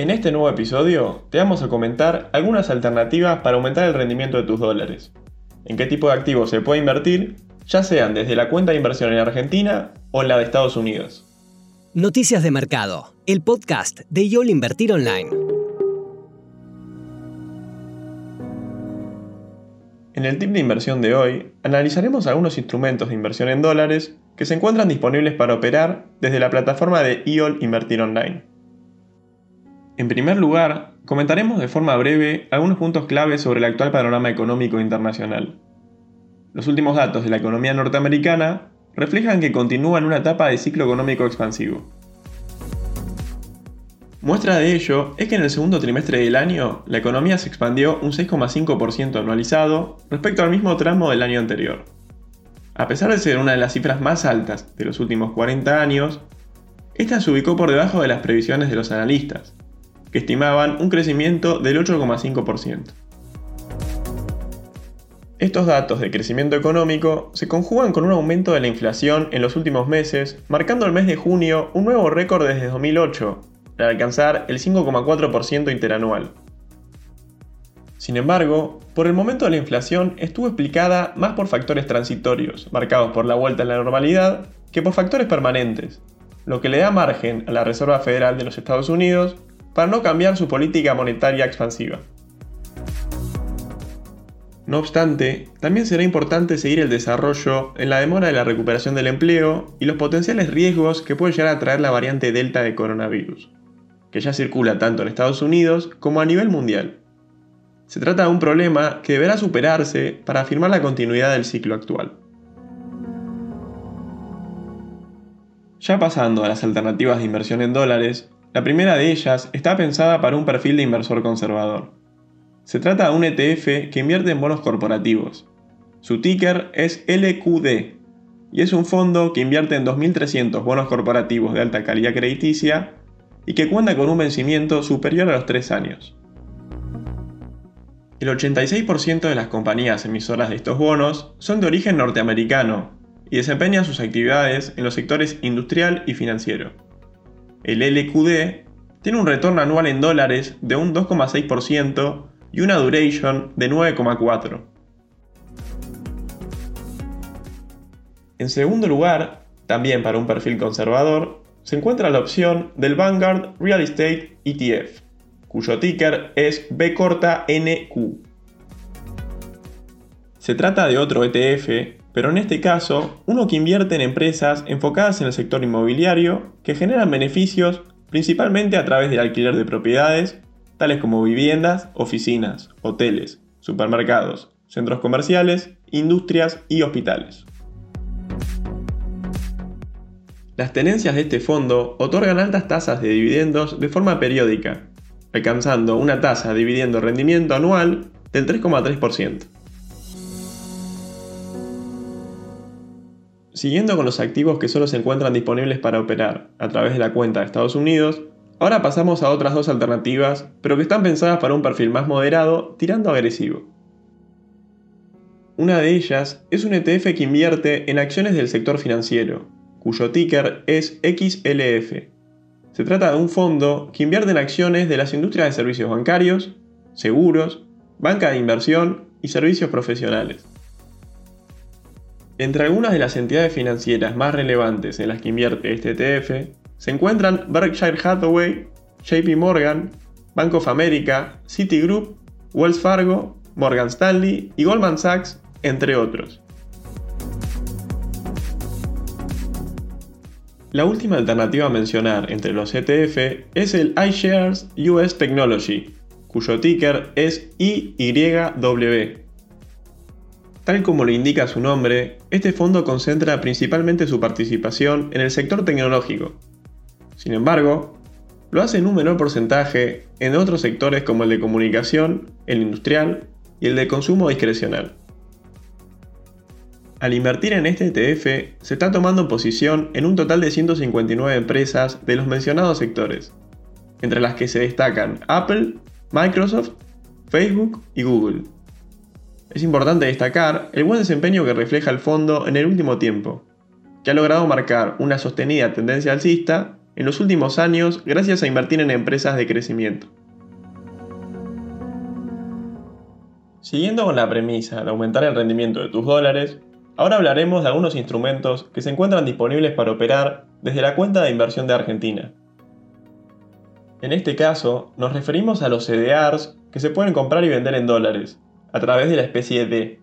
En este nuevo episodio te vamos a comentar algunas alternativas para aumentar el rendimiento de tus dólares. En qué tipo de activos se puede invertir, ya sean desde la cuenta de inversión en Argentina o en la de Estados Unidos. Noticias de Mercado, el podcast de YOL Invertir Online. En el tip de inversión de hoy, analizaremos algunos instrumentos de inversión en dólares que se encuentran disponibles para operar desde la plataforma de IOL Invertir Online. En primer lugar, comentaremos de forma breve algunos puntos claves sobre el actual panorama económico internacional. Los últimos datos de la economía norteamericana reflejan que continúa en una etapa de ciclo económico expansivo. Muestra de ello es que en el segundo trimestre del año la economía se expandió un 6,5% anualizado respecto al mismo tramo del año anterior. A pesar de ser una de las cifras más altas de los últimos 40 años, esta se ubicó por debajo de las previsiones de los analistas, que estimaban un crecimiento del 8,5%. Estos datos de crecimiento económico se conjugan con un aumento de la inflación en los últimos meses, marcando el mes de junio un nuevo récord desde 2008, para alcanzar el 5,4% interanual. Sin embargo, por el momento la inflación estuvo explicada más por factores transitorios, marcados por la vuelta a la normalidad, que por factores permanentes, lo que le da margen a la Reserva Federal de los Estados Unidos para no cambiar su política monetaria expansiva. No obstante, también será importante seguir el desarrollo en la demora de la recuperación del empleo y los potenciales riesgos que puede llegar a traer la variante Delta de coronavirus, que ya circula tanto en Estados Unidos como a nivel mundial. Se trata de un problema que deberá superarse para afirmar la continuidad del ciclo actual. Ya pasando a las alternativas de inversión en dólares, la primera de ellas está pensada para un perfil de inversor conservador. Se trata de un ETF que invierte en bonos corporativos. Su ticker es LQD y es un fondo que invierte en 2.300 bonos corporativos de alta calidad crediticia y que cuenta con un vencimiento superior a los 3 años. El 86% de las compañías emisoras de estos bonos son de origen norteamericano y desempeñan sus actividades en los sectores industrial y financiero. El LQD tiene un retorno anual en dólares de un 2,6% y una duration de 9,4. En segundo lugar, también para un perfil conservador, se encuentra la opción del Vanguard Real Estate ETF, cuyo ticker es B corta NQ. Se trata de otro ETF pero en este caso, uno que invierte en empresas enfocadas en el sector inmobiliario que generan beneficios principalmente a través del alquiler de propiedades, tales como viviendas, oficinas, hoteles, supermercados, centros comerciales, industrias y hospitales. Las tenencias de este fondo otorgan altas tasas de dividendos de forma periódica, alcanzando una tasa de dividendo rendimiento anual del 3,3%. Siguiendo con los activos que solo se encuentran disponibles para operar a través de la cuenta de Estados Unidos, ahora pasamos a otras dos alternativas, pero que están pensadas para un perfil más moderado, tirando agresivo. Una de ellas es un ETF que invierte en acciones del sector financiero, cuyo ticker es XLF. Se trata de un fondo que invierte en acciones de las industrias de servicios bancarios, seguros, banca de inversión y servicios profesionales. Entre algunas de las entidades financieras más relevantes en las que invierte este ETF se encuentran Berkshire Hathaway, JP Morgan, Bank of America, Citigroup, Wells Fargo, Morgan Stanley y Goldman Sachs, entre otros. La última alternativa a mencionar entre los ETF es el iShares US Technology, cuyo ticker es IYW. Tal como lo indica su nombre, este fondo concentra principalmente su participación en el sector tecnológico. Sin embargo, lo hace en un menor porcentaje en otros sectores como el de comunicación, el industrial y el de consumo discrecional. Al invertir en este ETF, se está tomando posición en un total de 159 empresas de los mencionados sectores, entre las que se destacan Apple, Microsoft, Facebook y Google. Es importante destacar el buen desempeño que refleja el fondo en el último tiempo, que ha logrado marcar una sostenida tendencia alcista en los últimos años gracias a invertir en empresas de crecimiento. Siguiendo con la premisa de aumentar el rendimiento de tus dólares, ahora hablaremos de algunos instrumentos que se encuentran disponibles para operar desde la cuenta de inversión de Argentina. En este caso, nos referimos a los CDRs que se pueden comprar y vender en dólares, a través de la especie D.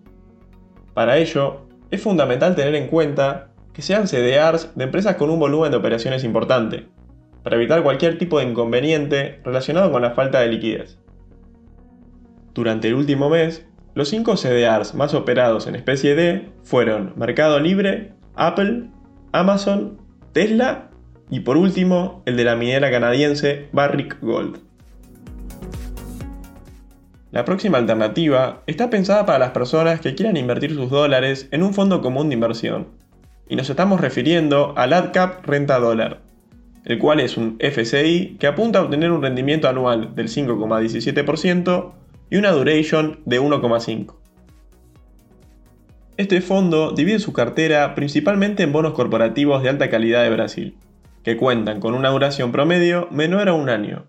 Para ello, es fundamental tener en cuenta que sean CDRs de empresas con un volumen de operaciones importante, para evitar cualquier tipo de inconveniente relacionado con la falta de liquidez. Durante el último mes, los 5 CDRs más operados en especie D fueron Mercado Libre, Apple, Amazon, Tesla y por último el de la minera canadiense Barrick Gold. La próxima alternativa está pensada para las personas que quieran invertir sus dólares en un fondo común de inversión, y nos estamos refiriendo al AdCap Renta Dólar, el cual es un FCI que apunta a obtener un rendimiento anual del 5,17% y una duration de 1,5. Este fondo divide su cartera principalmente en bonos corporativos de alta calidad de Brasil, que cuentan con una duración promedio menor a un año.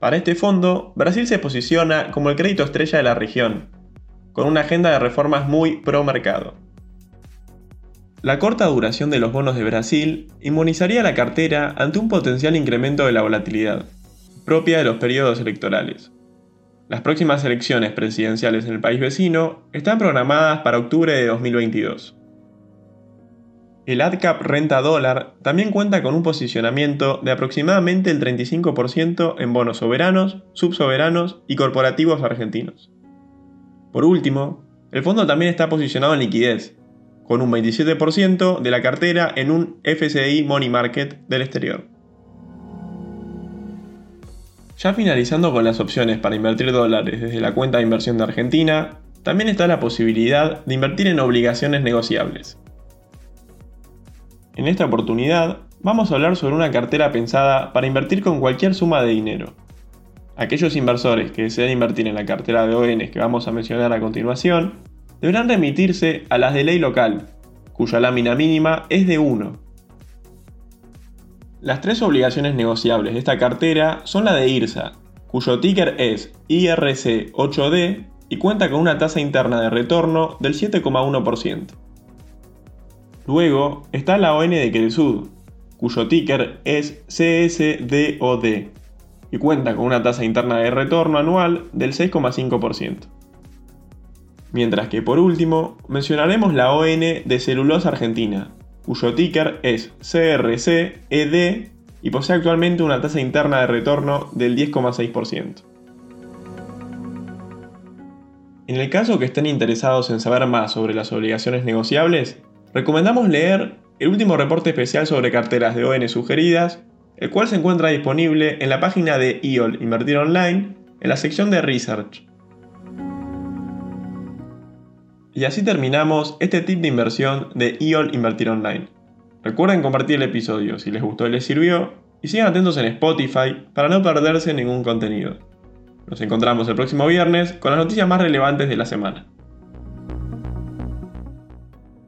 Para este fondo, Brasil se posiciona como el crédito estrella de la región, con una agenda de reformas muy pro mercado. La corta duración de los bonos de Brasil inmunizaría la cartera ante un potencial incremento de la volatilidad, propia de los periodos electorales. Las próximas elecciones presidenciales en el país vecino están programadas para octubre de 2022. El ADCAP renta dólar también cuenta con un posicionamiento de aproximadamente el 35% en bonos soberanos, subsoberanos y corporativos argentinos. Por último, el fondo también está posicionado en liquidez, con un 27% de la cartera en un FCI Money Market del exterior. Ya finalizando con las opciones para invertir dólares desde la cuenta de inversión de Argentina, también está la posibilidad de invertir en obligaciones negociables. En esta oportunidad, vamos a hablar sobre una cartera pensada para invertir con cualquier suma de dinero. Aquellos inversores que deseen invertir en la cartera de ONs que vamos a mencionar a continuación, deberán remitirse a las de ley local, cuya lámina mínima es de 1 las tres obligaciones negociables de esta cartera son la de IRSA, cuyo ticker es IRC8D y cuenta con una tasa interna de retorno del 7,1%. Luego está la ON de Cresud, cuyo ticker es CSDOD y cuenta con una tasa interna de retorno anual del 6,5%. Mientras que por último mencionaremos la ON de Celulosa Argentina, cuyo ticker es CRCED y posee actualmente una tasa interna de retorno del 10,6%. En el caso que estén interesados en saber más sobre las obligaciones negociables, recomendamos leer el último reporte especial sobre carteras de ON sugeridas, el cual se encuentra disponible en la página de IOL Invertir Online en la sección de Research. Y así terminamos este tip de inversión de IOL Invertir Online. Recuerden compartir el episodio si les gustó y les sirvió, y sigan atentos en Spotify para no perderse ningún contenido. Nos encontramos el próximo viernes con las noticias más relevantes de la semana.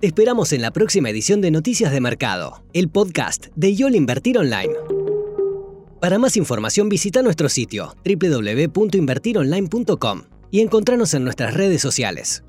Te esperamos en la próxima edición de Noticias de Mercado, el podcast de IOL Invertir Online. Para más información visita nuestro sitio www.invertironline.com y encontrarnos en nuestras redes sociales.